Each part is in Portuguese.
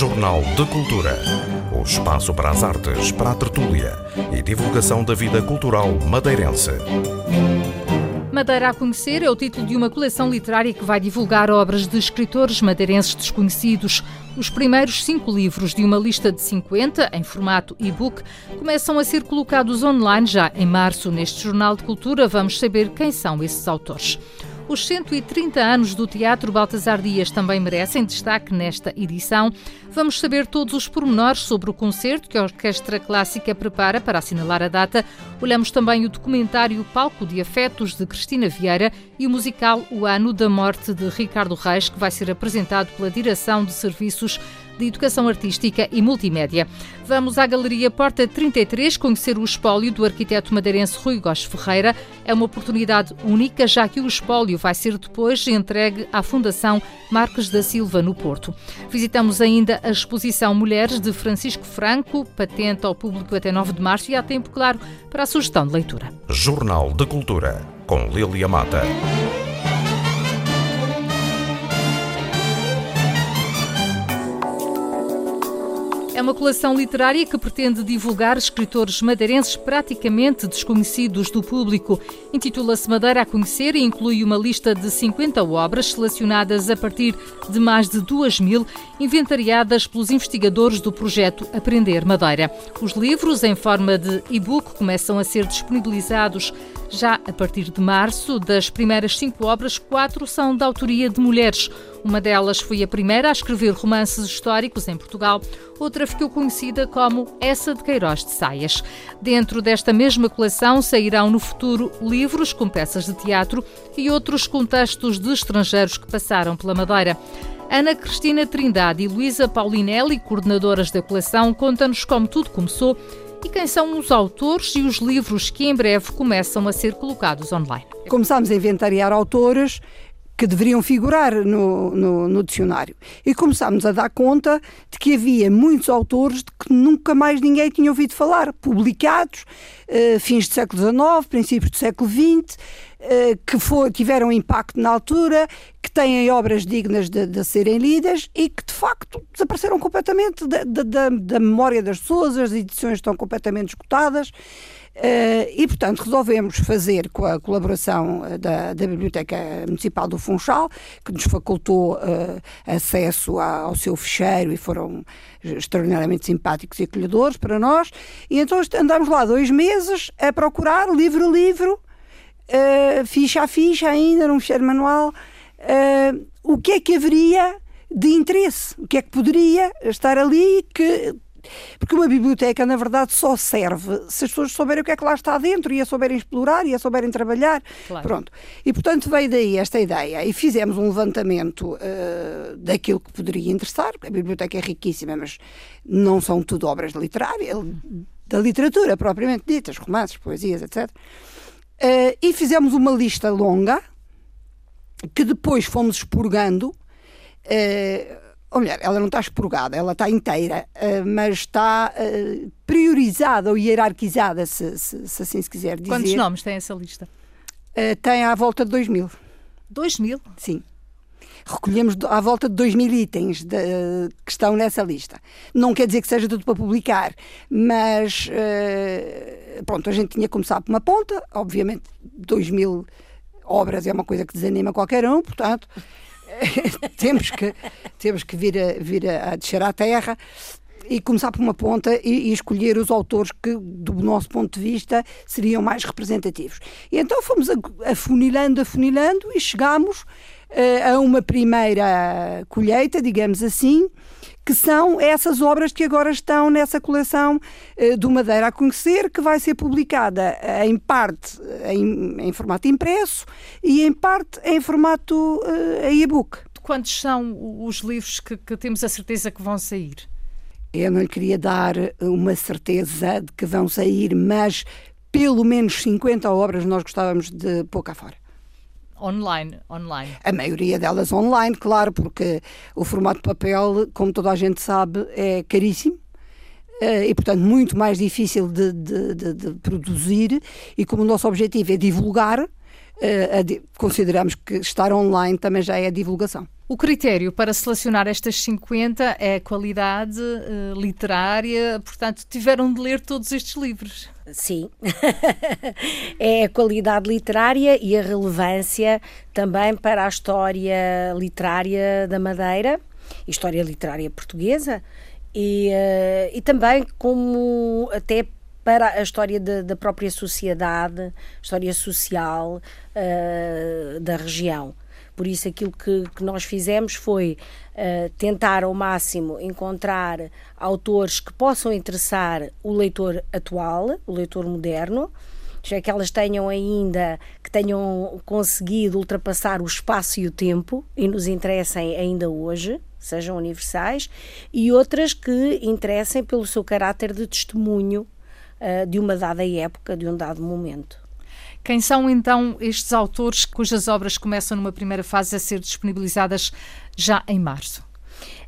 Jornal de Cultura. O espaço para as artes, para a tertúlia e divulgação da vida cultural madeirense. Madeira a Conhecer é o título de uma coleção literária que vai divulgar obras de escritores madeirenses desconhecidos. Os primeiros cinco livros de uma lista de 50, em formato e-book, começam a ser colocados online já em março. Neste Jornal de Cultura vamos saber quem são esses autores. Os 130 anos do Teatro Baltasar Dias também merecem destaque nesta edição. Vamos saber todos os pormenores sobre o concerto que a Orquestra Clássica prepara para assinalar a data. Olhamos também o documentário Palco de Afetos de Cristina Vieira e o musical O Ano da Morte de Ricardo Reis, que vai ser apresentado pela Direção de Serviços de Educação Artística e Multimédia. Vamos à Galeria Porta 33 conhecer o espólio do arquiteto madeirense Rui Góes Ferreira. É uma oportunidade única, já que o espólio vai ser depois entregue à Fundação Marques da Silva, no Porto. Visitamos ainda a exposição Mulheres de Francisco Franco, patente ao público até 9 de março e há tempo, claro, para a sugestão de leitura. Jornal de Cultura, com Lilia Mata. É uma coleção literária que pretende divulgar escritores madeirenses praticamente desconhecidos do público. Intitula-se Madeira a Conhecer e inclui uma lista de 50 obras selecionadas a partir de mais de 2 mil, inventariadas pelos investigadores do projeto Aprender Madeira. Os livros, em forma de e-book, começam a ser disponibilizados já a partir de março. Das primeiras cinco obras, quatro são da autoria de mulheres. Uma delas foi a primeira a escrever romances históricos em Portugal, outra ficou conhecida como Essa de Queiroz de Saias. Dentro desta mesma coleção sairão no futuro livros com peças de teatro e outros com textos de estrangeiros que passaram pela Madeira. Ana Cristina Trindade e Luísa Paulinelli, coordenadoras da coleção, contam-nos como tudo começou e quem são os autores e os livros que em breve começam a ser colocados online. Começámos a inventariar autores que deveriam figurar no, no, no, dicionário. E começámos a dar conta de que havia muitos autores de que nunca mais ninguém tinha ouvido falar, publicados, uh, fins do século XIX, princípios do século XX, que for, tiveram impacto na altura, que têm obras dignas de, de serem lidas e que de facto desapareceram completamente da, da, da memória das pessoas, as edições estão completamente esgotadas. Uh, e, portanto, resolvemos fazer com a colaboração eh, da, da Biblioteca Municipal do Funchal, que nos facultou uh, acesso a, ao seu fecheiro e foram extraordinariamente simpáticos e acolhedores para nós. E então andámos lá dois meses a procurar, livro a livro, uh, ficha a ficha ainda, num fecheiro manual, o que é que haveria de interesse, o que é que poderia estar ali que porque uma biblioteca, na verdade, só serve se as pessoas souberem o que é que lá está dentro e a souberem explorar e a souberem trabalhar. Claro. Pronto. E, portanto, veio daí esta ideia e fizemos um levantamento uh, daquilo que poderia interessar. A biblioteca é riquíssima, mas não são tudo obras literárias, da literatura propriamente ditas, romances, poesias, etc. Uh, e fizemos uma lista longa que depois fomos expurgando. Uh, ou melhor, ela não está expurgada, ela está inteira, uh, mas está uh, priorizada ou hierarquizada, se, se, se, assim se quiser dizer. Quantos nomes tem essa lista? Tem à volta de 2 mil. 2 mil? Sim. Recolhemos à volta de 2 mil itens de, que estão nessa lista. Não quer dizer que seja tudo para publicar, mas pronto, a gente tinha que começar por uma ponta, obviamente 2 mil obras é uma coisa que desanima qualquer um, portanto temos que, temos que vir, a, vir a, a descer à terra e começar por uma ponta e, e, escolher os autores que, do nosso ponto de vista, seriam mais representativos. E então fomos afunilando, afunilando e chegámos a uma primeira colheita, digamos assim, que são essas obras que agora estão nessa coleção uh, do Madeira a Conhecer, que vai ser publicada uh, em parte em, em, formato impresso e em parte em formato e-book. Quantos são os livros que, que temos a certeza que vão sair? Eu não lhe queria dar uma certeza de que vão sair, mas pelo menos 50 obras nós gostávamos de pôr cá fora. Online, online. A maioria delas online, claro, porque o formato papel, como toda a gente sabe, é caríssimo. Eh, e, portanto, muito mais difícil de, de, de, de produzir. E como o nosso objetivo é divulgar, uh, consideramos que estar online também já é divulgação. O critério para selecionar estas 50 é qualidade uh, literária, portanto, tiveram de ler todos estes livros. Sim, é a qualidade literária e a relevância também para a história literária da Madeira, história literária portuguesa, e, uh, e também como até para a história de, da própria sociedade, história social uh, da região. Por isso, aquilo que, que nós fizemos foi uh, tentar ao máximo encontrar autores que possam interessar o leitor atual, o leitor moderno, já que elas tenham ainda, que tenham conseguido ultrapassar o espaço e o tempo e nos interessem ainda hoje, sejam universais, e outras que interessem pelo seu caráter de testemunho uh, de uma dada época, de um dado momento. Quem são então estes autores cujas obras começam numa primeira fase a ser disponibilizadas já em março?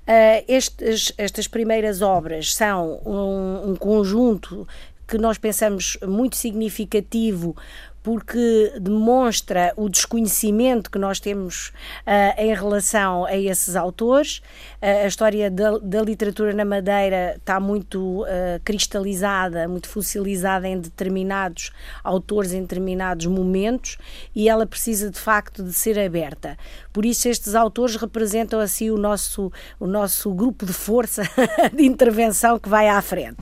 Uh, estes, estas primeiras obras são um, um conjunto que nós pensamos muito significativo porque demonstra o desconhecimento que nós temos uh, em relação a esses autores. Uh, a história da, da, literatura na Madeira está muito uh, cristalizada, muito fossilizada em determinados autores, em determinados momentos, e ela precisa de facto de ser aberta. Por isso, estes autores representam assim o nosso, o nosso grupo de força de intervenção que vai à frente.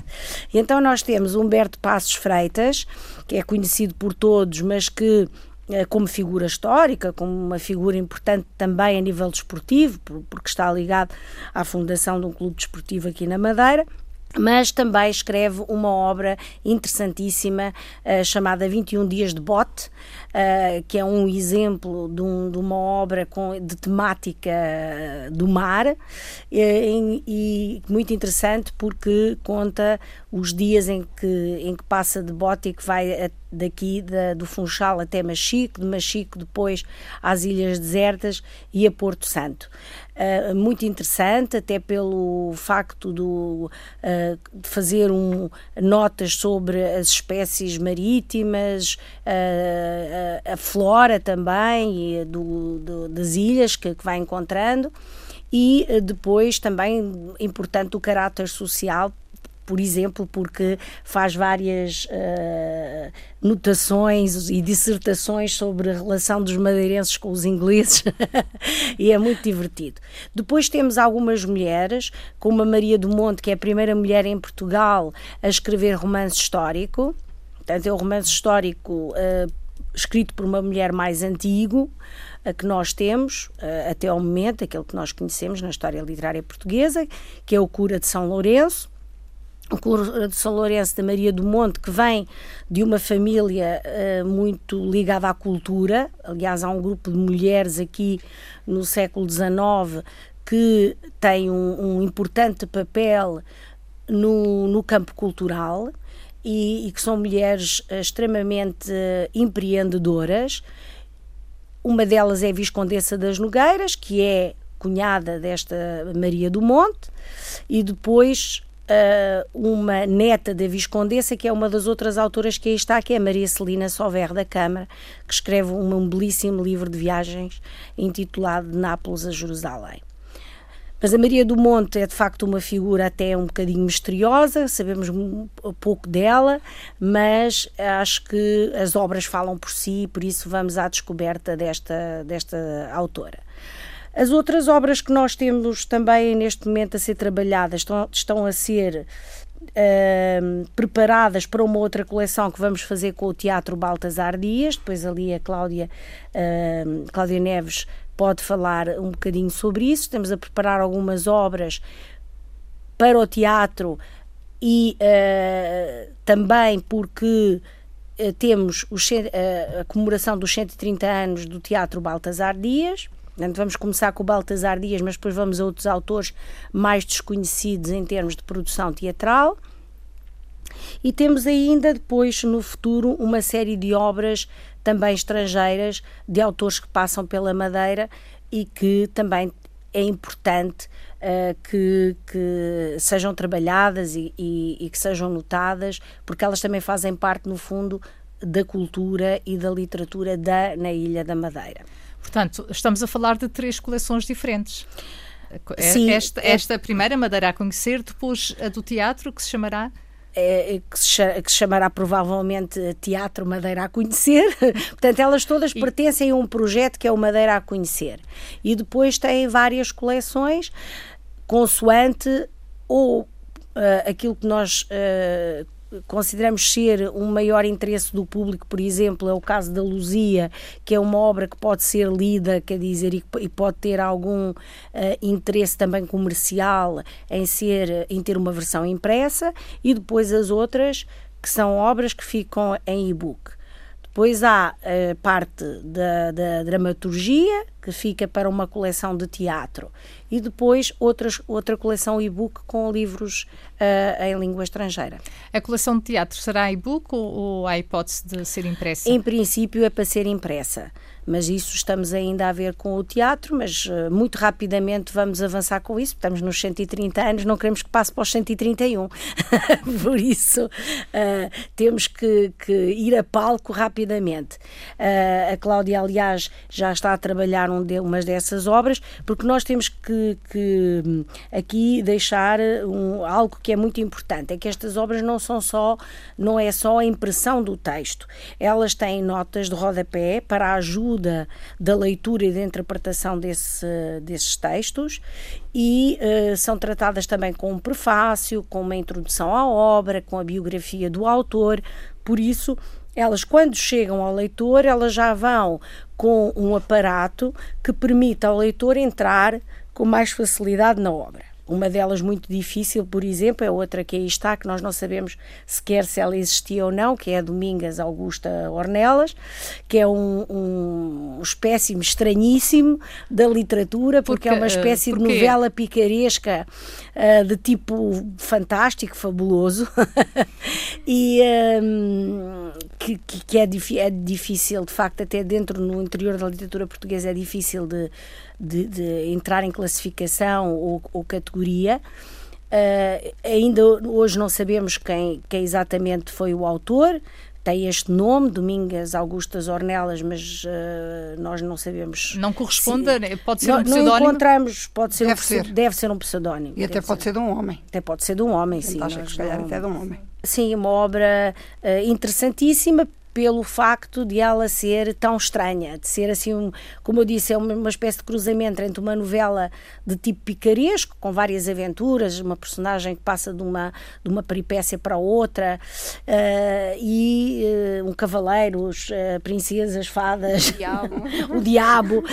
Então, nós temos Humberto Passos Freitas que é conhecido por todos, mas que eh, como figura histórica, como uma figura importante também a nível desportivo, porque está ligado à fundação de um clube desportivo aqui na Madeira mas também escreve uma obra interessantíssima uh, chamada 21 Dias de Bote, uh, que é um exemplo de, um, de uma obra com, de temática do mar e, e, muito interessante porque conta os dias em que, em que passa de bote e que vai daqui da, do Funchal até Machico, de Machico depois às Ilhas Desertas e a Porto Santo. Uh, muito interessante, até pelo facto do, uh, de fazer um, notas sobre as espécies marítimas, uh, a, flora também do, do, das ilhas que, que vai encontrando e depois também importante o caráter social por exemplo, porque faz várias uh, notações e dissertações sobre a relação dos madeirenses com os ingleses e é muito divertido. Depois temos algumas mulheres, como a Maria do Monte, que é a primeira mulher em Portugal a escrever romance histórico. Portanto, é o romance histórico uh, escrito por uma mulher mais antigo a que nós temos até ao momento, aquele que nós conhecemos na história literária portuguesa, que é o Cura de São Lourenço, o coro de São Lourenço da Maria do Monte, que vem de uma família uh, muito ligada à cultura. Aliás, há um grupo de mulheres aqui no século XIX que tem um, um importante papel no, no campo cultural e, e, que são mulheres uh, extremamente uh, empreendedoras. Uma delas é a Viscondessa das Nogueiras, que é cunhada desta Maria do Monte, e depois uh, uma neta da Viscondessa, que é uma das outras autoras que aí está, que é Maria Celina Sover da Câmara, que escreve um, um belíssimo livro de viagens intitulado De Nápoles a Jerusalém. Mas a Maria do Monte é de facto uma figura até um bocadinho misteriosa, sabemos pouco dela, mas acho que as obras falam por si, por isso vamos à descoberta desta, desta autora. As outras obras que nós temos também neste momento a ser trabalhadas estão, estão a ser Uh, preparadas para uma outra coleção que vamos fazer com o Teatro Baltasar Dias. Depois ali a Cláudia, uh, Cláudia Neves pode falar um bocadinho sobre isso. Estamos a preparar algumas obras para o teatro e uh, também porque temos o, a comemoração dos 130 anos do Teatro Baltasar Dias. Portanto, vamos começar com o Baltasar Dias, mas depois vamos a outros autores mais desconhecidos em termos de produção teatral. E temos ainda depois, no futuro, uma série de obras também estrangeiras, de autores que passam pela Madeira e que também é importante uh, que, que, sejam trabalhadas e, e, e, que sejam notadas, porque elas também fazem parte, no fundo, da cultura e da literatura da, na Ilha da Madeira. Portanto, estamos a falar de três coleções diferentes. É, Sim, esta, é esta primeira, Madeira a conhecer, depois a do teatro, que se chamará? É, que, se, que, se, chamará provavelmente Teatro Madeira a Conhecer. Portanto, elas todas e... pertencem a um projeto que é o Madeira a Conhecer. E depois têm várias coleções, consoante ou uh, aquilo que nós uh, consideramos ser um maior interesse do público, por exemplo, é o caso da Luzia, que é uma obra que pode ser lida, quer dizer, e, pode ter algum uh, interesse também comercial em ser, em ter uma versão impressa, e depois as outras que são obras que ficam em e-book. Depois há a parte da, da dramaturgia, que fica para uma coleção de teatro, e depois outras, outra coleção e-book com livros uh, em língua estrangeira. A coleção de teatro será e-book ou, ou há hipótese de ser impressa? Em princípio é para ser impressa mas isso estamos ainda a ver com o teatro, mas uh, muito rapidamente vamos avançar com isso. Estamos nos 130 anos, não queremos que passe para os 131. Por isso, uh, temos que, que, ir a palco rapidamente. Uh, a Cláudia, aliás, já está a trabalhar um de, umas dessas obras, porque nós temos que, que hum, aqui deixar um, algo que é muito importante, é que estas obras não são só, não é só a impressão do texto, elas têm notas de rodapé para a ajuda ajuda da leitura e da interpretação desse, desses textos e uh, são tratadas também com um prefácio, com uma introdução à obra, com a biografia do autor. Por isso, elas, quando chegam ao leitor, elas já vão com um aparato que permite ao leitor entrar com mais facilidade na obra. Uma delas muito difícil, por exemplo, é outra que aí está, que nós não sabemos sequer se ela existia ou não, que é a Domingas Augusta Ornelas, que é um, um espécime estranhíssimo da literatura, porque, porque é uma espécie de novela picaresca uh, de tipo fantástico, fabuloso, e um, que, que é, é difícil, de facto, até dentro, no interior da literatura portuguesa, é difícil de de, de entrar em classificação ou, ou categoria. Uh, ainda hoje não sabemos quem, quem exatamente foi o autor, tem este nome, Domingas Augustas Ornelas, mas uh, nós não sabemos. Não corresponde, se, pode ser não, um pseudónimo? Não encontramos, pode ser deve um, ser. Deve ser um pseudónimo. E até pode ser. ser de um homem. Até pode ser de um homem, sim. Acho que se calhar até de um homem. Sim, uma obra uh, interessantíssima pelo facto de ela ser tão estranha, de ser assim, um, como eu disse, é uma, uma, espécie de cruzamento entre uma novela de tipo picaresco, com várias aventuras, uma personagem que passa de uma, de uma peripécia para outra, uh, e uh, um cavaleiro, uh, princesas, fadas, o diabo, o diabo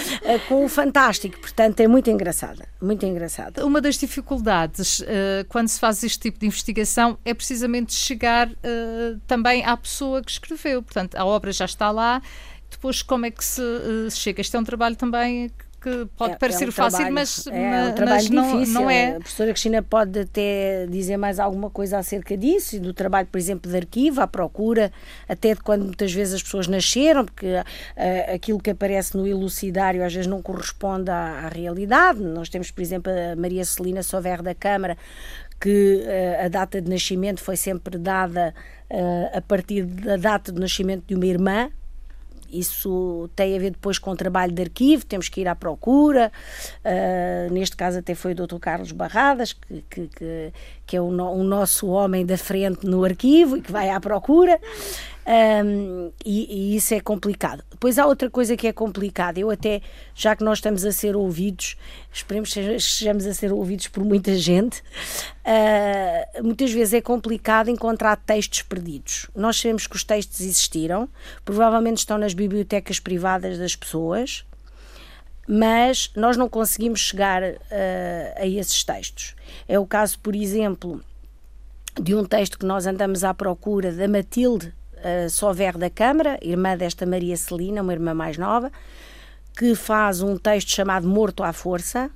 com o fantástico. Portanto, é muito engraçada, muito engraçada. Uma das dificuldades quando se faz este tipo de investigação é precisamente chegar também à pessoa que escreveu portanto a obra já está lá. Depois, como é que se uh, chega? Este é um trabalho também que pode é, parecer é um fácil, trabalho, mas, é um trabalho mas difícil. Não, não é. A professora Cristina pode até dizer mais alguma coisa acerca disso e do trabalho, por exemplo, de arquivo, à procura, até de quando muitas vezes as pessoas nasceram, porque uh, aquilo que aparece no elucidário às vezes não corresponde à, à realidade. Nós temos, por exemplo, a Maria Celina Sover da Câmara, que uh, a data de nascimento foi sempre dada a partir da data de nascimento de uma irmã. Isso tem a ver depois com o trabalho de arquivo, temos que ir à procura. Uh, neste caso, até foi o Dr. Carlos Barradas, que, que, que, que é o, no, o, nosso homem da frente no arquivo e que vai à procura. Um, e, e, isso é complicado. Depois há outra coisa que é complicada. Eu até, já que nós estamos a ser ouvidos, esperemos que estejamos a ser ouvidos por muita gente, uh, muitas vezes é complicado encontrar textos perdidos. Nós sabemos que os textos existiram, provavelmente estão nas bibliotecas privadas das pessoas, mas nós não conseguimos chegar uh, a esses textos. É o caso, por exemplo, de um texto que nós andamos à procura da Matilde uh, Sover da Câmara, irmã desta Maria Celina, uma irmã mais nova, que faz um texto chamado Morto à Força,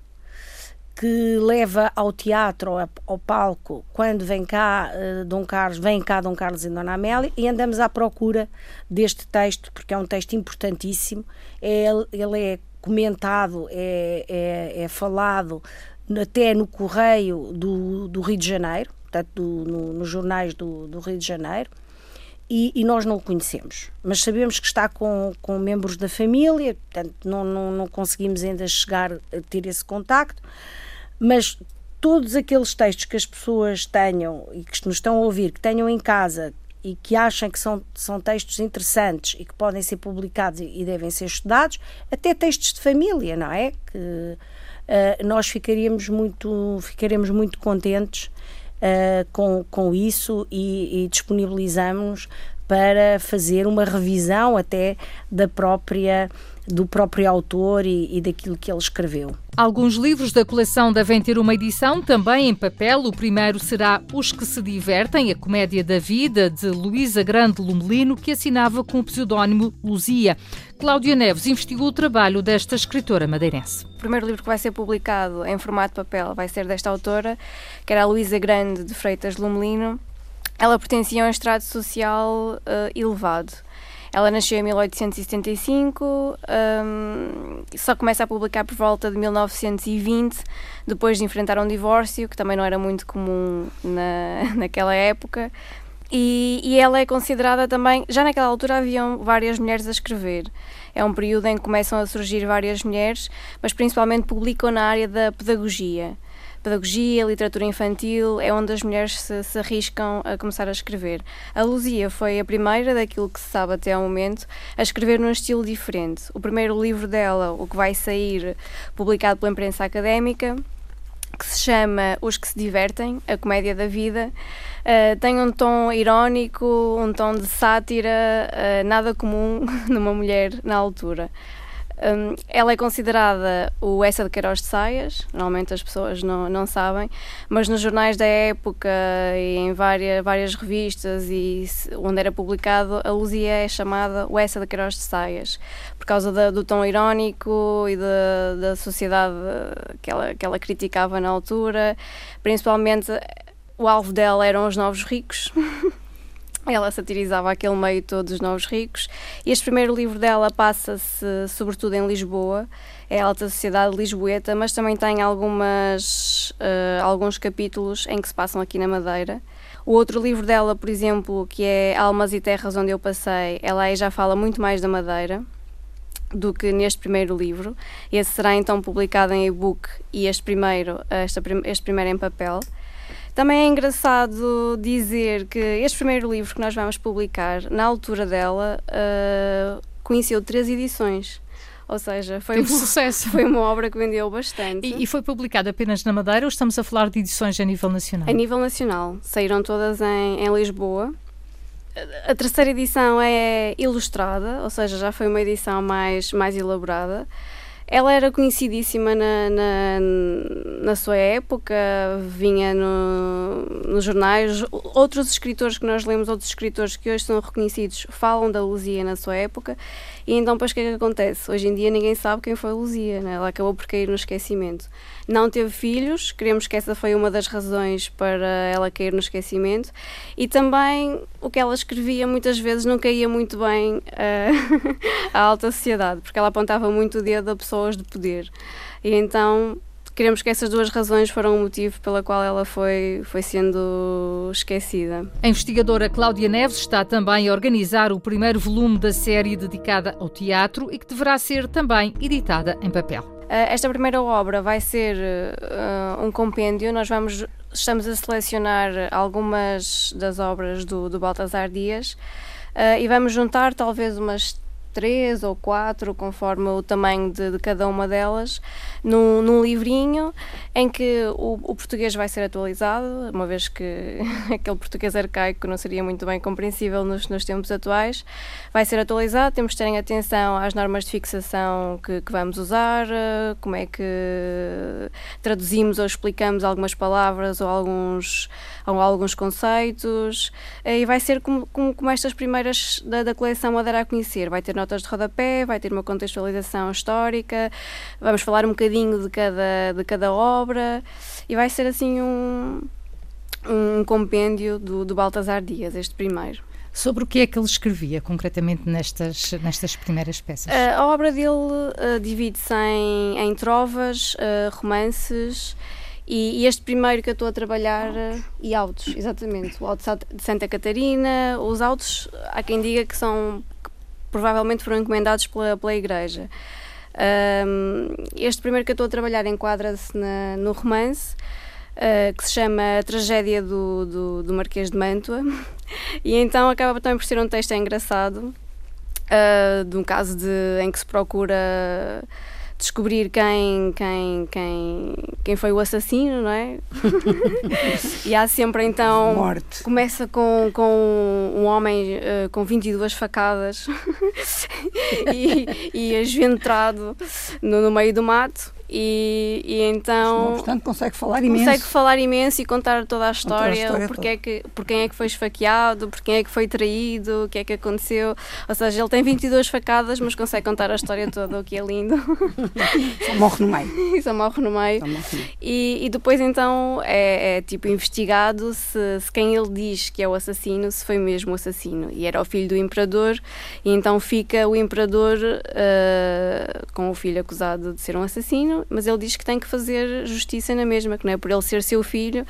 que leva ao teatro, ao palco, quando vem cá uh, Dom Carlos, vem cá Dom Carlos e Dona Amélia, e andamos à procura deste texto, porque é um texto importantíssimo. É, ele é comentado, é, é, é falado até no Correio do, do Rio de Janeiro, portanto, do, no, nos jornais do, do Rio de Janeiro e, e, nós não o conhecemos, mas sabemos que está com, com membros da família, portanto não, não, não conseguimos ainda chegar a ter esse contacto, mas todos aqueles textos que as pessoas tenham e que nos estão a ouvir, que tenham em casa e que achem que são, são textos interessantes e que podem ser publicados e, e devem ser estudados, até textos de família, não é? Que uh, nós ficaríamos muito, ficaremos muito contentes uh, com, com isso e, e disponibilizamos para fazer uma revisão até da própria do próprio autor e, e, daquilo que ele escreveu. Alguns livros da coleção devem ter uma edição também em papel. O primeiro será Os que se divertem, a comédia da vida de Luísa Grande Lumelino, que assinava com o pseudónimo Luzia. Cláudia Neves investigou o trabalho desta escritora madeirense. O primeiro livro que vai ser publicado em formato de papel vai ser desta autora, que era a Luísa Grande de Freitas Lumelino. Ela pertencia a um estrato social uh, elevado ela nasceu em 1875, um, só começa a publicar por volta de 1920, depois de enfrentar um divórcio, que também não era muito comum na, naquela época. E, e ela é considerada também. Já naquela altura haviam várias mulheres a escrever. É um período em que começam a surgir várias mulheres, mas principalmente publicam na área da pedagogia pedagogia, literatura infantil, é onde as mulheres se, se, arriscam a começar a escrever. A Luzia foi a primeira, daquilo que se sabe até ao momento, a escrever num estilo diferente. O primeiro livro dela, o que vai sair publicado pela imprensa académica, que se chama Os que se divertem, a comédia da vida, uh, tem um tom irónico, um tom de sátira, uh, nada comum numa mulher na altura. Um, ela é considerada o Essa de Queiroz de Saias, normalmente as pessoas não, não sabem, mas nos jornais da época e em várias, várias revistas e onde era publicado, a Luzia é chamada o Essa de Queiroz de Saias, por causa da, do tom irónico e da, da sociedade que ela, que ela criticava na altura, principalmente o alvo dela eram os novos ricos. Ela satirizava aquele meio todo dos novos ricos. Este primeiro livro dela passa-se sobretudo em Lisboa, é a alta sociedade lisboeta, mas também tem algumas, uh, alguns capítulos em que se passam aqui na Madeira. O outro livro dela, por exemplo, que é Almas e Terras Onde Eu Passei, ela aí já fala muito mais da Madeira do que neste primeiro livro. Esse será então publicado em e-book e este primeiro, este, este primeiro em papel. Também é engraçado dizer que este primeiro livro que nós vamos publicar, na altura dela, uh, conheceu três edições. Ou seja, foi, um sucesso. foi uma obra que vendeu bastante. E, e, foi publicada apenas na Madeira ou estamos a falar de edições a nível nacional? A nível nacional. Saíram todas em, em Lisboa. A terceira edição é ilustrada, ou seja, já foi uma edição mais, mais elaborada. Ela era conhecidíssima na, na, na sua época, vinha no, nos jornais. Outros escritores que nós lemos, outros escritores que hoje são reconhecidos, falam da Luzia na sua época. E então, depois, o que é que acontece? Hoje em dia, ninguém sabe quem foi Luzia, né? ela acabou por cair no esquecimento. Não teve filhos, queremos que essa foi uma das razões para ela cair no esquecimento. E também o que ela escrevia muitas vezes não caía muito bem uh, à alta sociedade, porque ela apontava muito o dedo a pessoas de poder. E então queremos que essas duas razões foram o motivo pela qual ela foi, foi sendo esquecida. A investigadora Cláudia Neves está também a organizar o primeiro volume da série dedicada ao teatro e que deverá ser também editada em papel. Eh, esta primeira obra vai ser uh, um compêndio. Nós vamos, estamos a selecionar algumas das obras do, do Baltasar Dias uh, e vamos juntar talvez umas três ou quatro, conforme o tamanho de, de cada uma delas, num, num, livrinho em que o, o, português vai ser atualizado, uma vez que aquele português arcaico não seria muito bem compreensível nos, nos tempos atuais, vai ser atualizado, temos de terem atenção às normas de fixação que, que vamos usar, como é que traduzimos ou explicamos algumas palavras ou alguns, ou alguns conceitos, e vai ser como, como, como estas primeiras da, da coleção dar a conhecer, vai ter notas de rodapé, vai ter uma contextualização histórica, vamos falar um bocadinho de cada, de cada obra e vai ser assim um, um compêndio do, do Baltasar Dias, este primeiro. Sobre o que é que ele escrevia concretamente nestas, nestas primeiras peças? A obra dele uh, divide-se em, em trovas, uh, romances E, e, este primeiro que eu estou a trabalhar, e autos, exatamente, o auto de Santa Catarina, os autos, há quem diga que são, provavelmente foram encomendados pela, pela Igreja. Um, este primeiro que eu estou a trabalhar enquadra-se no romance, uh, que se chama A Tragédia do, do, do, Marquês de Mantua, e então acaba também por ser um texto engraçado, uh, de um caso de, em que se procura descobrir quem, quem, quem, quem foi o assassino, não é? e há sempre então. Morte. Começa com, com um homem uh, com 22 facadas e, e esventrado no, no meio do mato e, e então. Não, consegue falar imenso. Consegue falar imenso e contar toda a história, a história porque, é que, por quem é que foi esfaqueado, por quem é que foi traído, o que é que aconteceu. Ou seja, ele tem 22 facadas, mas consegue contar a história toda, o que é lindo. Só morre no meio. Só morre no meio. Morre no meio. E, e depois então é, é tipo investigado se, se, quem ele diz que é o assassino, se foi mesmo o assassino. E era o filho do imperador, e então fica o imperador uh, com o filho acusado de ser um assassino mas ele diz que tem que fazer justiça na mesma, que não é por ele ser seu filho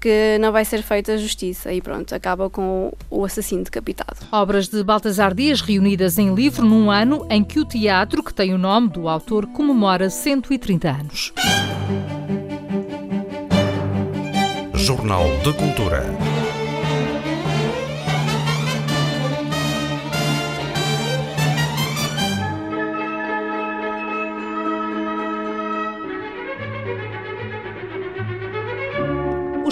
que não vai ser feita justiça. E pronto, acaba com o assassino decapitado. Obras de Baltasar Dias reunidas em livro num ano em que o teatro, que tem o nome do autor, comemora 130 anos. Jornal de Cultura.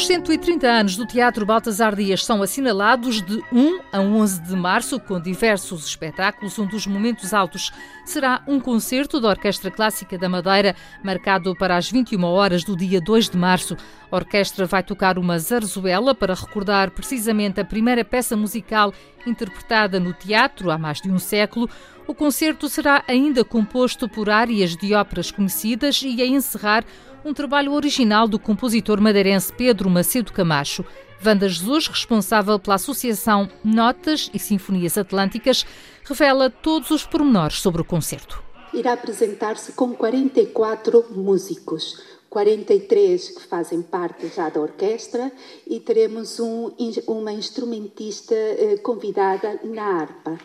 Os 130 anos do Teatro Baltasar Dias são assinalados de 1 a 11 de março, com diversos espetáculos. Um dos momentos altos será um concerto da Orquestra Clássica da Madeira, marcado para as 21 horas do dia 2 de março. A orquestra vai tocar uma zarzuela para recordar precisamente a primeira peça musical interpretada no teatro há mais de um século. O concerto será ainda composto por áreas de óperas conhecidas e a encerrar um trabalho original do compositor madeirense Pedro Macedo Camacho. Vanda Jesus, responsável pela Associação Notas e Sinfonias Atlânticas, revela todos os pormenores sobre o concerto. Irá apresentar-se com 44 músicos, 43 que fazem parte já da orquestra e teremos um, uma instrumentista eh, convidada na harpa.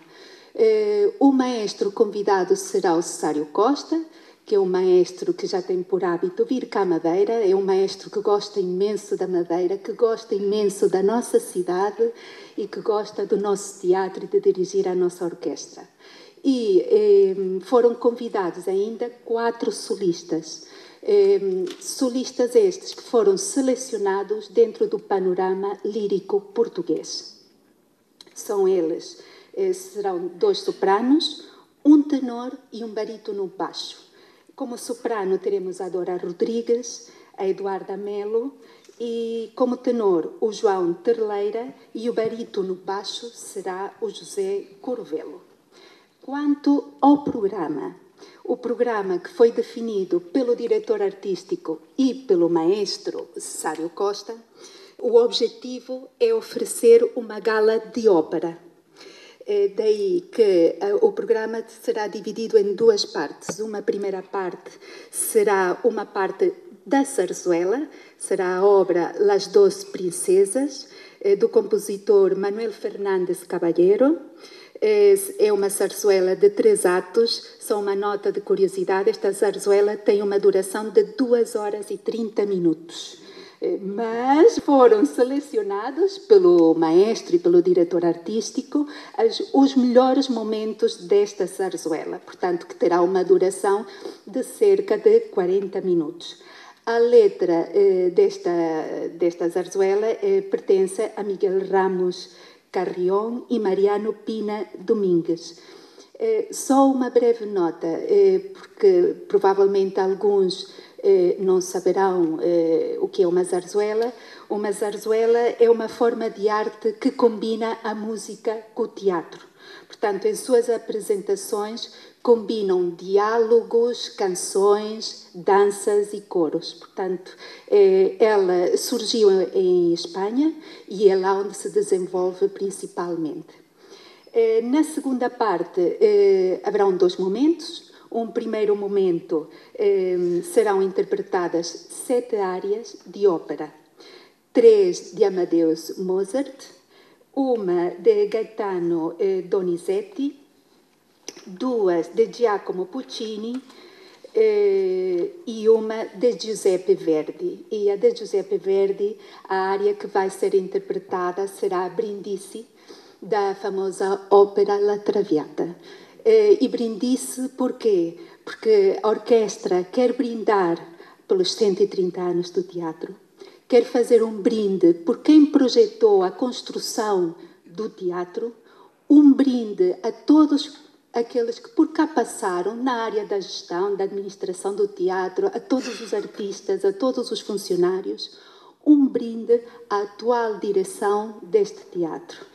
Eh, o maestro convidado será o Cessário Costa, que é um maestro que já tem por hábito vir cá à Madeira, é um maestro que gosta imenso da Madeira, que gosta imenso da nossa cidade e que gosta do nosso teatro e de dirigir a nossa orquestra. E eh, foram convidados ainda quatro solistas. Eh, solistas estes que foram selecionados dentro do panorama lírico português. São eles, eh, serão dois sopranos, um tenor e um barítono baixo. Como soprano teremos a Dora Rodrigues, a Eduarda Melo e como tenor o João Terleira e o barítono baixo será o José Corvelo. Quanto ao programa, o programa que foi definido pelo diretor artístico e pelo maestro Sário Costa, o objetivo é oferecer uma gala de ópera daí que uh, o programa será dividido em duas partes. Uma primeira parte será uma parte da Sarzuela, será a obra Las Doce Princesas, eh, do compositor Manuel Fernandes Caballero. É uma zarzuela de três atos. Só uma nota de curiosidade: esta zarzuela tem uma duração de 2 horas e 30 minutos mas foram selecionados pelo maestro e pelo diretor artístico os melhores momentos desta zarzuela, portanto, que terá uma duração de cerca de 40 minutos. A letra eh, desta, desta zarzuela eh, pertence a Miguel Ramos Carrion e Mariano Pina Domingues. Eh, só uma breve nota, eh, porque provavelmente alguns eh, não saberão eh, o que é uma zarzuela. Uma zarzuela é uma forma de arte que combina a música com o teatro. Portanto, em suas apresentações combinam diálogos, canções, danças e coros. Portanto, eh, ela surgiu em Espanha e é lá onde se desenvolve principalmente. Na segunda parte haverão dois momentos Um primeiro momento eh, serão interpretadas sete áreas de ópera, três de Amadeus Mozart, uma de Gaetano eh, Donizetti, duas de Giacomo Puccini eh, e uma de Giuseppe Verdi. E a de Giuseppe Verdi, a área que vai ser interpretada será Brindisi, da famosa ópera La Traviata. Eh, e Brindisi por quê? Porque a orquestra quer brindar pelos 130 anos do teatro, quer fazer um brinde por quem projetou a construção do teatro, um brinde a todos aqueles que por cá passaram na área da gestão, da administração do teatro, a todos os artistas, a todos os funcionários, um brinde à atual direção deste teatro.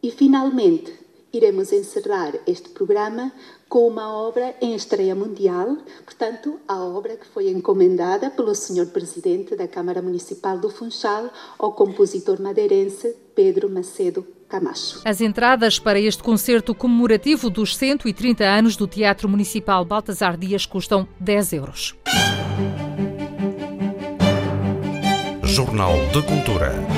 E finalmente, iremos encerrar este programa com uma obra em estreia mundial, portanto, a obra que foi encomendada pelo Sr. Presidente da Câmara Municipal do Funchal ao compositor madeirense Pedro Macedo Camacho. As entradas para este concerto comemorativo dos 130 anos do Teatro Municipal Baltasar Dias custam 10 euros. Jornal de Cultura.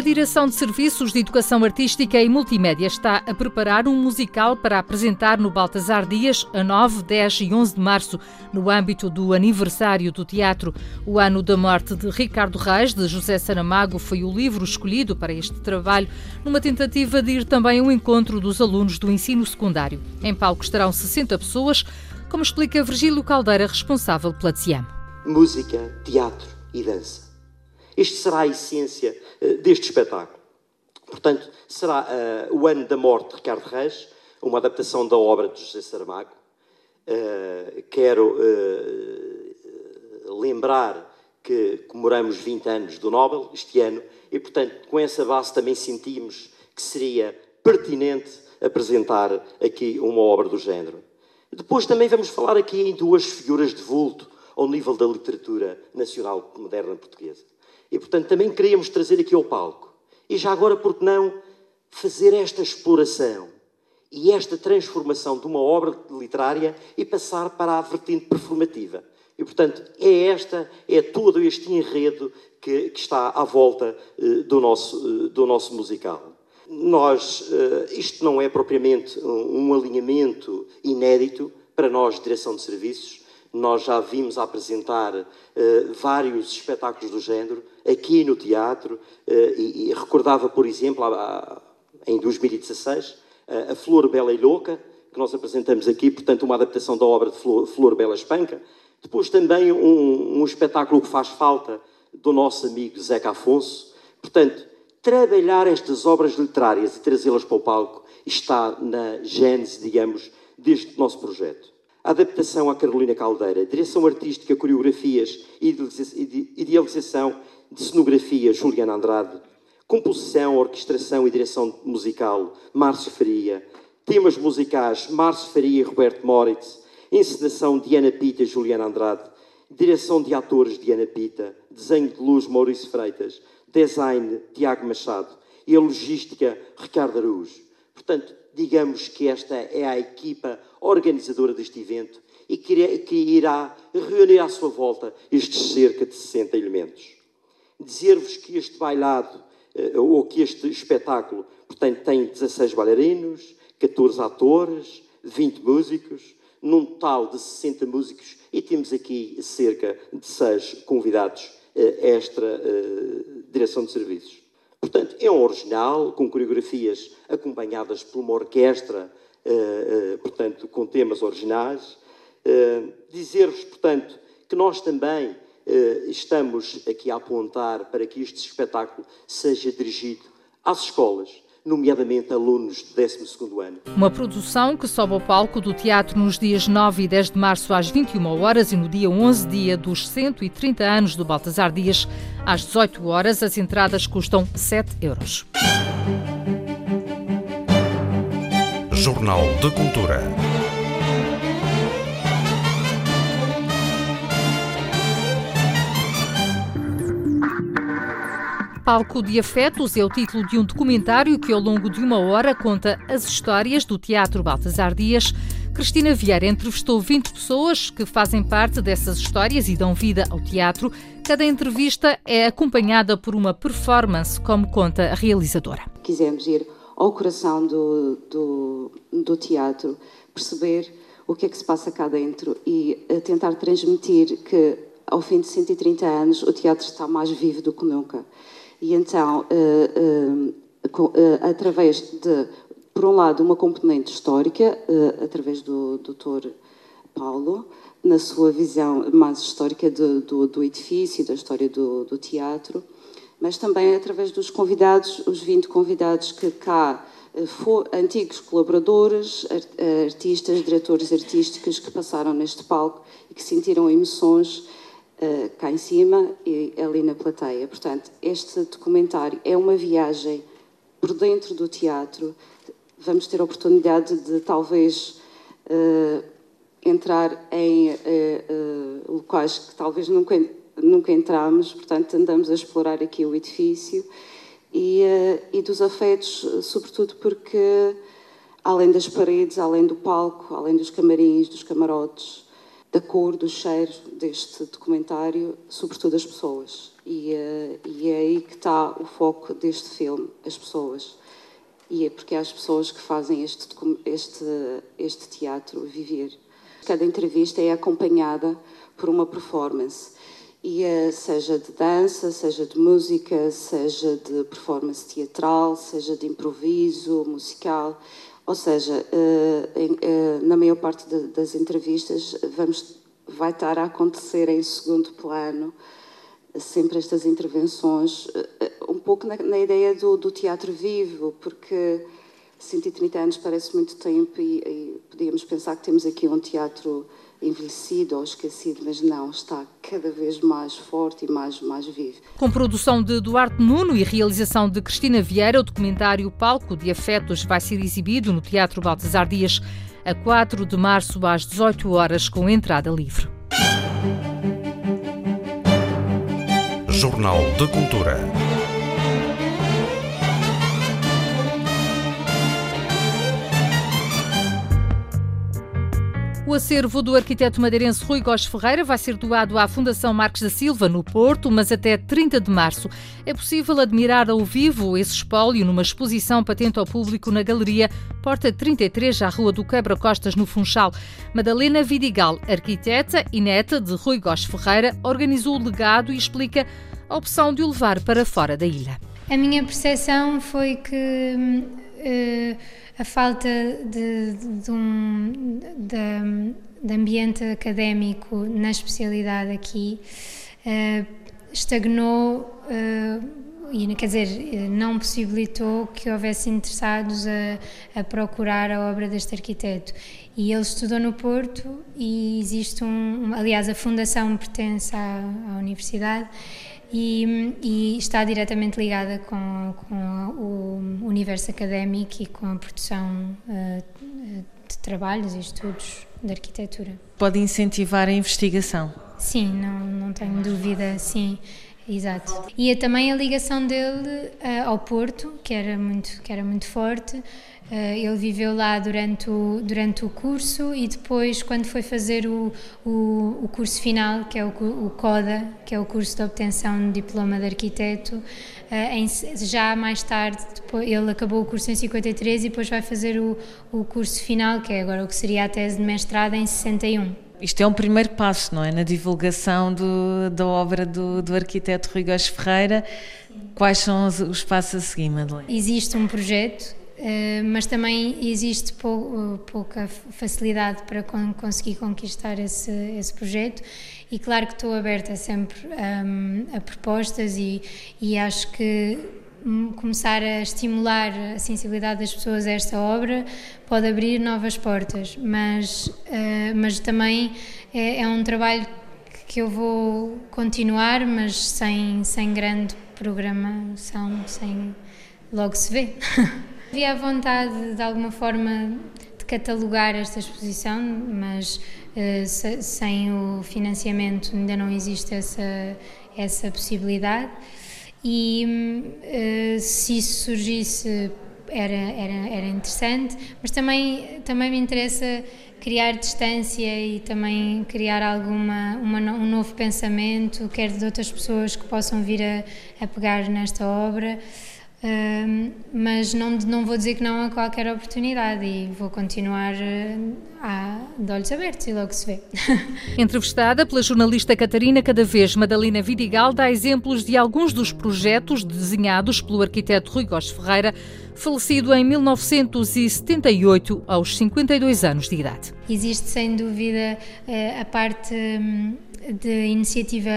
A Direção de Serviços de Educação Artística e Multimédia está a preparar um musical para apresentar no Baltasar Dias a 9, 10 e 11 de março, no âmbito do aniversário do teatro. O ano da morte de Ricardo Reis, de José Saramago, foi o livro escolhido para este trabalho, numa tentativa de ir também ao encontro dos alunos do ensino secundário. Em palco estarão 60 pessoas, como explica Virgílio Caldeira, responsável pela TSIAM. Música, teatro e dança. Este será a essência uh, deste espetáculo. Portanto, será uh, o ano da morte de Ricardo Reis, uma adaptação da obra de José Saramago. Uh, quero lembrar que comemoramos 20 anos do Nobel este ano e, portanto, com essa base também sentimos que seria pertinente apresentar aqui uma obra do género. Depois também vamos falar aqui em duas figuras de vulto ao nível da literatura nacional moderna portuguesa. E, portanto, também queríamos trazer aqui ao palco. E já agora, por que não fazer esta exploração e esta transformação de uma obra literária e passar para a vertente performativa? E, portanto, é esta, é todo este enredo que, que está à volta uh, do, nosso, uh, do nosso musical. Nós, uh, isto não é propriamente um, um alinhamento inédito para nós, direção de serviços, nós já vimos apresentar uh, vários espetáculos do género aqui no teatro uh, e, e, recordava, por exemplo, em 2016, a, a Flor Bela e Louca, que nós apresentamos aqui, portanto, uma adaptação da obra de Flor, Flor Bela Espanca. Depois também um, um espetáculo que faz falta do nosso amigo Zeca Afonso. Portanto, trabalhar estas obras literárias e trazê-las para o palco está na gênese, digamos, deste nosso projeto. A adaptação à Carolina Caldeira, direção artística, coreografias idealização de cenografia, Juliana Andrade, composição, orquestração e direção musical, Márcio Faria, temas musicais, Márcio Faria e Roberto Moritz, encenação, Diana Pita e Juliana Andrade, direção de atores, Diana Pita, desenho de luz, Maurício Freitas, design, Tiago Machado. E a logística, Ricardo Araújo. Portanto, digamos que esta é a equipa organizadora deste evento e que irá reunir à sua volta estes cerca de 60 elementos. Dizer-vos que este bailado, eh, ou que este espetáculo, portanto, tem 16 bailarinos, 14 atores, 20 músicos, num total de 60 músicos e temos aqui cerca de 6 convidados eh, extra eh, direção de serviços. Portanto, é um original, com coreografias acompanhadas por uma orquestra, portanto, com temas originais. Dizer-vos, portanto, que nós também estamos aqui a apontar para que este espetáculo seja dirigido às escolas, nomeadamente alunos do 12 ano. Uma produção que sobe ao palco do teatro nos dias 9 e 10 de março às 21 horas e no dia 11, dia dos 130 anos do Baltasar Dias, às 18 horas. As entradas custam 7 euros. Jornal de Cultura. Palco de Afetos é o título de um documentário que, ao longo de uma hora, conta as histórias do Teatro Baltasar Dias. Cristina Vieira entrevistou 20 pessoas que fazem parte dessas histórias e dão vida ao teatro. Cada entrevista é acompanhada por uma performance, como conta a realizadora. Quisemos ir ao coração do, do, do teatro, perceber o que é que se passa cá dentro e eh, tentar transmitir que, ao fim de 130 anos, o teatro está mais vivo do que nunca. E então, uh, uh, através de, por um lado, uma componente histórica, através do Dr. Paulo, na sua visão mais histórica do, do, do edifício, da história do, do, teatro, mas também através dos convidados, os 20 convidados que cá antigos colaboradores, artistas, diretores artísticos que passaram neste palco e que sentiram emoções uh, cá em cima e ali na plateia. Portanto, este documentário é uma viagem por dentro do teatro. Vamos ter a oportunidade de talvez uh, entrar em uh, locais que talvez nunca, nunca entramos, portanto, andamos a explorar aqui o edifício e, e dos afetos, sobretudo porque, além das paredes, além do palco, além dos camarins, dos camarotes, da cor, do cheiro deste documentário, sobretudo as pessoas. E, uh, e é aí que está o foco deste filme, as pessoas. E é porque é as pessoas que fazem este, este, este teatro viver. Cada entrevista é acompanhada por uma performance, e uh, seja de dança, seja de música, seja de performance teatral, seja de improviso musical. Ou seja, eh, eh, na maior parte das entrevistas vamos, vai estar a acontecer em segundo plano sempre estas intervenções, eh, um pouco na, na ideia do, do, teatro vivo, porque 130 anos parece muito tempo e, e podíamos pensar que temos aqui um teatro envelhecido ou esquecido, mas não, está cada vez mais forte e mais, mais vivo. Com produção de Duarte Nuno e realização de Cristina Vieira, o documentário Palco de Afetos vai ser exibido no Teatro Baltasar Dias a 4 de março às 18 horas com entrada livre. Jornal de Cultura. O acervo do arquiteto madeirense Rui Góes Ferreira vai ser doado à Fundação Marques da Silva, no Porto, mas até 30 de março. É possível admirar ao vivo esse espólio numa exposição patente ao público na Galeria Porta 33, à Rua do Quebra Costas, no Funchal. Madalena Vidigal, arquiteta e neta de Rui Góes Ferreira, organizou o legado e explica a opção de o levar para fora da ilha. A minha percepção foi que. Uh, a falta de, de um de, de, ambiente académico na especialidade aqui uh, estagnou uh, e quer dizer não possibilitou que houvesse interessados a, a, procurar a obra deste arquiteto. E ele estudou no Porto e existe um aliás a fundação pertence à, à universidade e, e, está diretamente ligada com, com, o universo académico e com a produção uh, de trabalhos e estudos de arquitetura. Pode incentivar a investigação? Sim, não, não tenho dúvida, sim. Exato. E também a ligação dele uh, ao Porto, que era muito, que era muito forte, ele viveu lá durante o, durante o curso e depois, quando foi fazer o, o, o curso final, que é o, o, CODA, que é o curso de obtenção de diploma de arquiteto, eh, em, já mais tarde, depois, ele acabou o curso em 53 e depois vai fazer o, o curso final, que é agora o que seria a tese de mestrado, em 61. Isto é um primeiro passo, não é? Na divulgação do, da obra do, do arquiteto Rui Góes Ferreira. Quais são os, os passos a seguir, Madeleine? Existe um projeto mas também existe pou, pouca facilidade para con conseguir conquistar esse, esse projeto e claro que estou aberta sempre um, a propostas e, e acho que começar a estimular a sensibilidade das pessoas a esta obra pode abrir novas portas, mas, uh, mas também é, é um trabalho que eu vou continuar, mas sem, sem grande programação, sem logo se vê. Havia a vontade, de alguma forma, de catalogar esta exposição, mas se, sem o financiamento ainda não existe essa, essa possibilidade. e uh, se isso surgisse era, era, era interessante, mas também, também me interessa criar distância e também criar alguma uma, um novo pensamento, quer de outras pessoas que possam vir a, a pegar nesta obra. Uh, mas não, não vou dizer que não a qualquer oportunidade e vou continuar uh, a, de olhos abertos e logo se vê. Entrevistada pela jornalista Catarina Cada vez, Madalena Vidigal dá exemplos de alguns dos projetos desenhados pelo arquiteto Rui Góes Ferreira, falecido em 1978, aos 52 anos de idade. Existe sem dúvida uh, a parte. Um, de iniciativa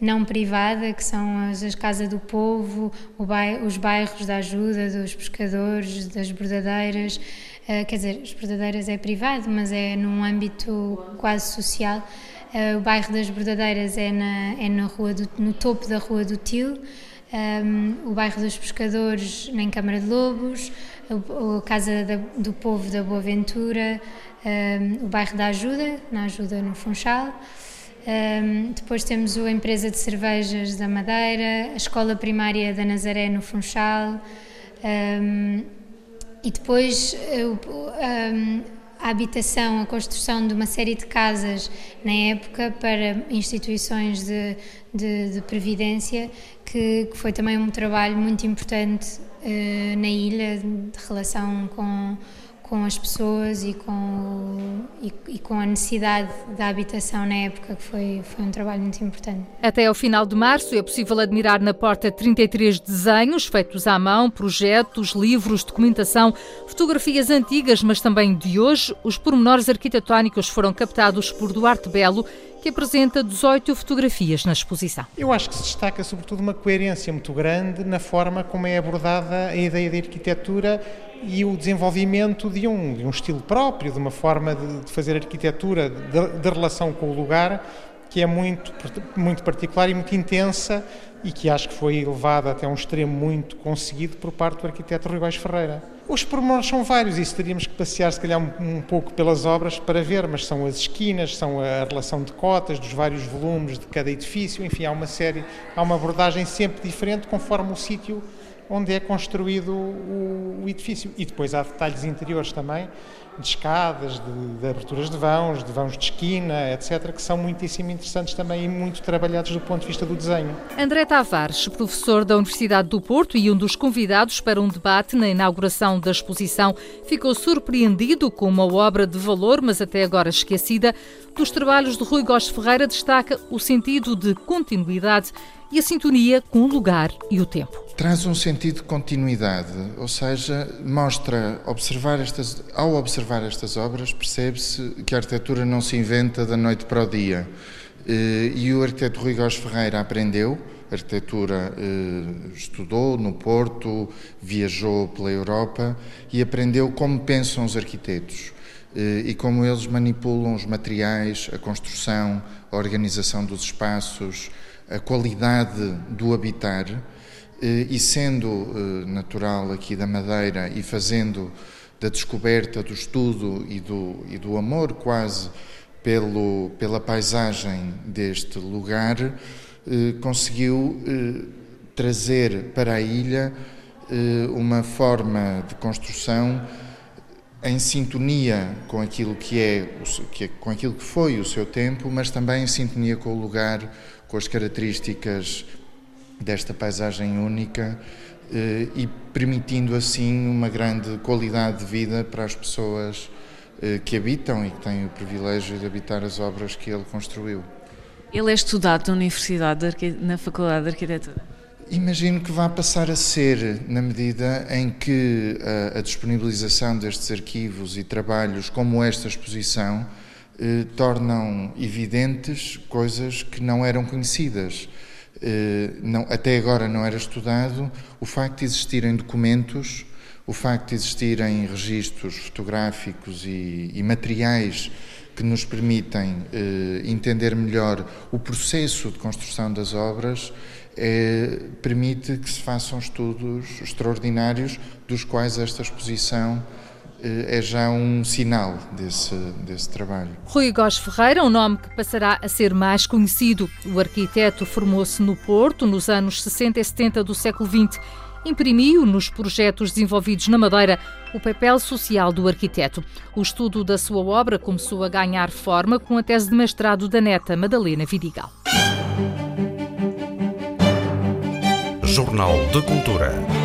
não privada, que são as, as do Povo, bairro, os bairros da ajuda dos pescadores, das bordadeiras. Uh, quer dizer, as bordadeiras é privado, mas é num âmbito quase social. Uh, o bairro das bordadeiras é, na, é na rua do, no topo da Rua do Til. Um, o bairro dos Pescadores, na Câmara de Lobos, a, a Casa da, do Povo da Boa Ventura, um, o bairro da Ajuda, na Ajuda no Funchal. Um, depois temos a empresa de cervejas da Madeira, a escola primária da Nazaré no Funchal um, e depois um, a habitação, a construção de uma série de casas na época para instituições de, de, de previdência, que, que, foi também um trabalho muito importante uh, na ilha de relação com com as pessoas e com, e, e, com a necessidade da habitação na época, que foi, foi um trabalho muito importante. Até ao final de março é possível admirar na porta 33 desenhos feitos à mão, projetos, livros, documentação, fotografias antigas, mas também de hoje. Os pormenores arquitetónicos foram captados por Duarte Belo, que apresenta 18 fotografias na exposição. Eu acho que se destaca sobretudo uma coerência muito grande na forma como é abordada a ideia de arquitetura e o desenvolvimento de um, de um estilo próprio, de uma forma de, de fazer arquitetura, de, de, relação com o lugar, que é muito, muito particular e muito intensa e que acho que foi elevada até um extremo muito conseguido por parte do arquiteto Rui Baixo Ferreira. Os pormenores são vários e teríamos que passear, se calhar, um, um, pouco pelas obras para ver, mas são as esquinas, são a relação de cotas dos vários volumes de cada edifício, enfim, há uma série, há uma abordagem sempre diferente conforme o sítio onde é construído o, o, edifício. E depois há detalhes interiores também, de escadas, de, de, aberturas de vãos, de vãos de esquina, etc., que são muitíssimo interessantes também e muito trabalhados do ponto de vista do desenho. André Tavares, professor da Universidade do Porto e um dos convidados para um debate na inauguração da exposição, ficou surpreendido com uma obra de valor, mas até agora esquecida. Dos trabalhos de Rui Góes Ferreira destaca o sentido de continuidade e a sintonia com o lugar e o tempo. Traz um sentido de continuidade, ou seja, mostra, observar estas, ao observar estas obras, percebe-se que a arquitetura não se inventa da noite para o dia. Eh, e o arquiteto Rui Góes Ferreira aprendeu, arquitetura eh, estudou no Porto, viajou pela Europa e aprendeu como pensam os arquitetos eh, e como eles manipulam os materiais, a construção, a organização dos espaços, a qualidade do habitar eh, e sendo eh, natural aqui da Madeira e fazendo da descoberta, do estudo e do, e do amor quase pelo, pela paisagem deste lugar, eh, conseguiu trazer para a ilha uma forma de construção em sintonia com aquilo que é, com aquilo que foi o seu tempo, mas também em sintonia com o lugar, com as características desta paisagem única eh, e permitindo assim uma grande qualidade de vida para as pessoas eh, que habitam e que têm o privilégio de habitar as obras que ele construiu. Ele é estudado na Universidade, na Faculdade de Arquitetura? Imagino que vai passar a ser, na medida em que a, a disponibilização destes arquivos e trabalhos, como esta exposição, eh, tornam evidentes coisas que não eram conhecidas. Eh, não, até agora não era estudado o facto de existirem documentos, o facto de existirem registros fotográficos e, e materiais que nos permitem eh, entender melhor o processo de construção das obras, eh, permite que se façam estudos extraordinários, dos quais esta exposição é já um sinal desse, desse trabalho. Rui Góes Ferreira, um nome que passará a ser mais conhecido. O arquiteto formou-se no Porto nos anos 60 e 70 do século XX. Imprimiu nos projetos desenvolvidos na Madeira o papel social do arquiteto. O estudo da sua obra começou a ganhar forma com a tese de mestrado da neta Madalena Vidigal. Jornal de Cultura.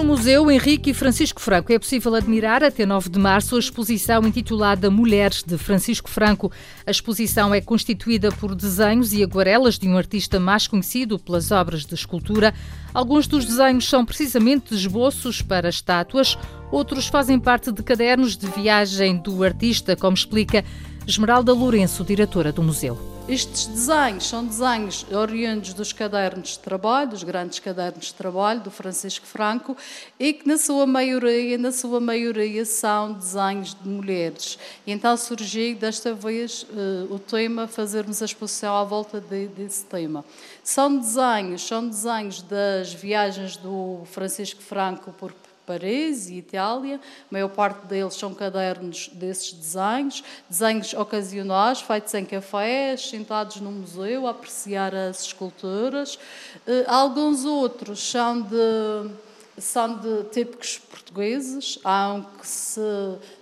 No Museu Henrique e Francisco Franco é possível admirar até 9 de março a exposição intitulada Mulheres de Francisco Franco. A exposição é constituída por desenhos e aguarelas de um artista mais conhecido pelas obras de escultura. Alguns dos desenhos são precisamente esboços para estátuas, outros fazem parte de cadernos de viagem do artista, como explica Esmeralda Lourenço, diretora do museu. Estes desenhos são desenhos oriundos dos cadernos de trabalho, dos grandes cadernos de trabalho do Francisco Franco, e que na sua maioria, na sua maioria são desenhos de mulheres. E então surgiu desta vez uh, o tema fazermos a exposição à volta de, desse tema. São desenhos, são desenhos das viagens do Francisco Franco por Paris e Itália. A maior parte deles são cadernos desses desenhos, desenhos ocasionais, feitos em cafés, sentados no museu, a apreciar as esculturas. Uh, alguns outros são de, são de típicos portugueses, há um que se,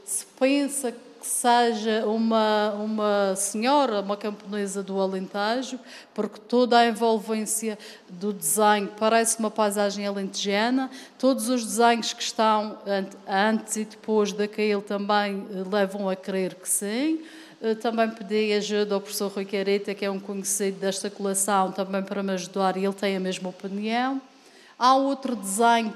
se pensa seja uma, uma senhora, uma camponesa do Alentejo, porque toda a envolvência do desenho parece uma paisagem alentejana. Todos os desenhos que estão antes e depois daquele também eh, levam a crer que sim. Eh, também pedi ajuda ao professor Rui Careta, que é um conhecido desta coleção, também para me ajudar, e ele tem a mesma opinião. Há outro desenho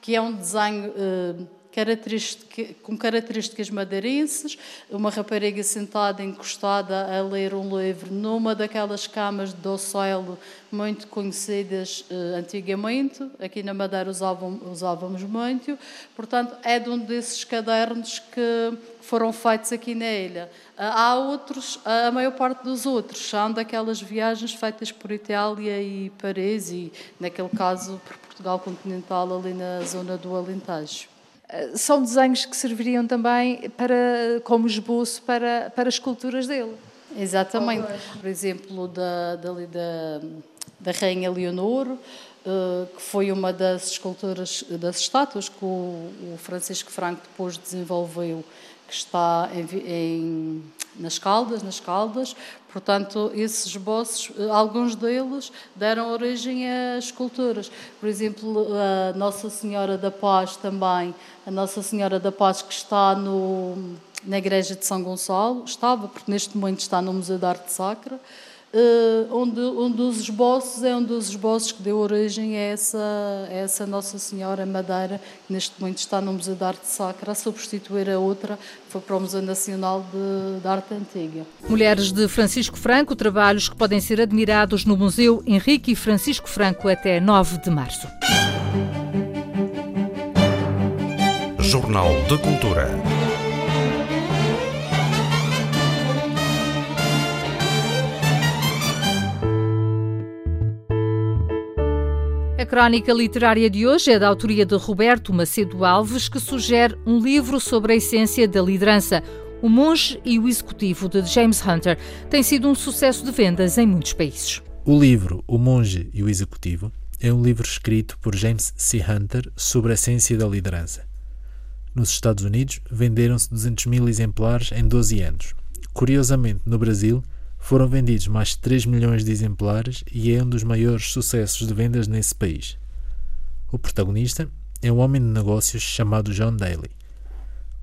que é um desenho eh, característica, com características madeirenses, uma rapariga sentada encostada a ler um livro numa daquelas camas de docelo muito conhecidas uh, antigamente, aqui na Madeira usavam, usávamos muito, portanto é de um desses cadernos que foram feitos aqui na ilha. Uh, há outros, a maior parte dos outros são daquelas viagens feitas por Itália e Paris e, naquele caso, por Portugal continental ali na zona do Alentejo. Eh, são desenhos que serviriam também para, como esboço para, para as esculturas dele. Exatamente. Por exemplo, da, da, da, da Rainha Leonor, uh, que foi uma das esculturas, das estátuas que o, o Francisco Franco depois desenvolveu, que está em, em, nas Caldas, nas Caldas. Portanto, esses esboços, eh, alguns deles deram origem a esculturas. Por exemplo, a Nossa Senhora da Paz também, a Nossa Senhora da Paz que está no, na Igreja de São Gonçalo, estava, porque neste momento está no Museu de Arte Sacra, onde um dos esboços é um dos esboços que deu origem a essa, a essa Nossa Senhora Madeira, que neste momento está no Museu de Arte Sacra, a substituir a outra, que foi para o Museu Nacional de, de Arte Antiga. Mulheres de Francisco Franco, trabalhos que podem ser admirados no Museu Henrique e Francisco Franco até 9 de março. Jornal de Cultura. Crónica literária de hoje é da autoria de Roberto Macedo Alves, que sugere um livro sobre a essência da liderança. O Monge e o Executivo, de James Hunter, tem sido um sucesso de vendas em muitos países. O livro O Monge e o Executivo é um livro escrito por James C. Hunter sobre a essência da liderança. Nos Estados Unidos, venderam-se 200 mil exemplares em 12 anos. Curiosamente, no Brasil, foram vendidos mais de 3 milhões de exemplares e é um dos maiores sucessos de vendas nesse país. O protagonista é um homem de negócios chamado John Daly.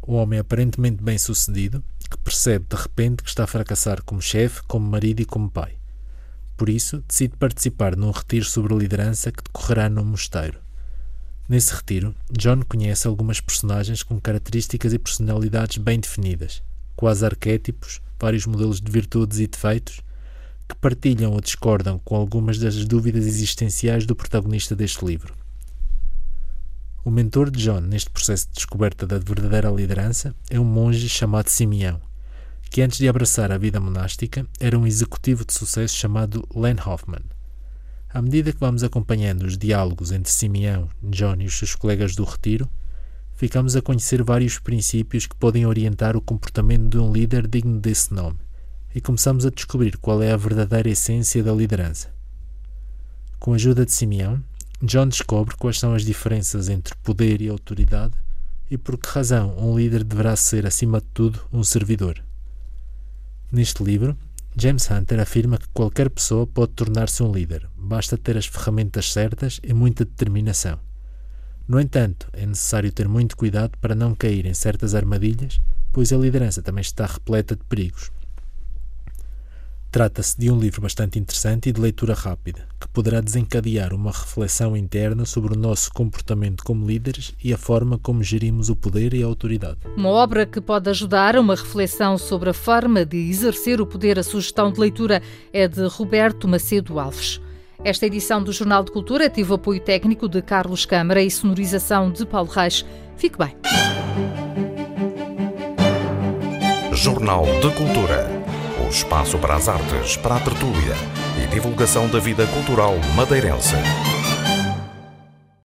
Um homem aparentemente bem-sucedido que percebe de repente que está a fracassar como chefe, como marido e como pai. Por isso, decide participar num retiro sobre liderança que decorrerá num mosteiro. Nesse retiro, John conhece algumas personagens com características e personalidades bem definidas, quase arquétipos vários modelos de virtudes e defeitos, que partilham ou discordam com algumas das dúvidas existenciais do protagonista deste livro. O mentor de John neste processo de descoberta da verdadeira liderança é um monge chamado Simeão, que antes de abraçar a vida monástica era um executivo de sucesso chamado Len Hoffman. À medida que vamos acompanhando os diálogos entre Simeão, John e os seus colegas do retiro, ficamos a conhecer vários princípios que podem orientar o comportamento de um líder digno desse nome e começamos a descobrir qual é a verdadeira essência da liderança. Com a ajuda de Simeão, John descobre quais são as diferenças entre poder e autoridade e por que razão um líder deverá ser, acima de tudo, um servidor. Neste livro, James Hunter afirma que qualquer pessoa pode tornar-se um líder, basta ter as ferramentas certas e muita determinação. No entanto, é necessário ter muito cuidado para não cair em certas armadilhas, pois a liderança também está repleta de perigos. Trata-se de um livro bastante interessante e de leitura rápida, que poderá desencadear uma reflexão interna sobre o nosso comportamento como líderes e a forma como gerimos o poder e a autoridade. Uma obra que pode ajudar a uma reflexão sobre a forma de exercer o poder. A sugestão de leitura é de Roberto Macedo Alves. Esta edição do Jornal de Cultura teve apoio técnico de Carlos Câmara e sonorização de Paulo Reis. Fique bem. Jornal de Cultura o espaço para as artes, para a tertúlia e divulgação da vida cultural madeirense.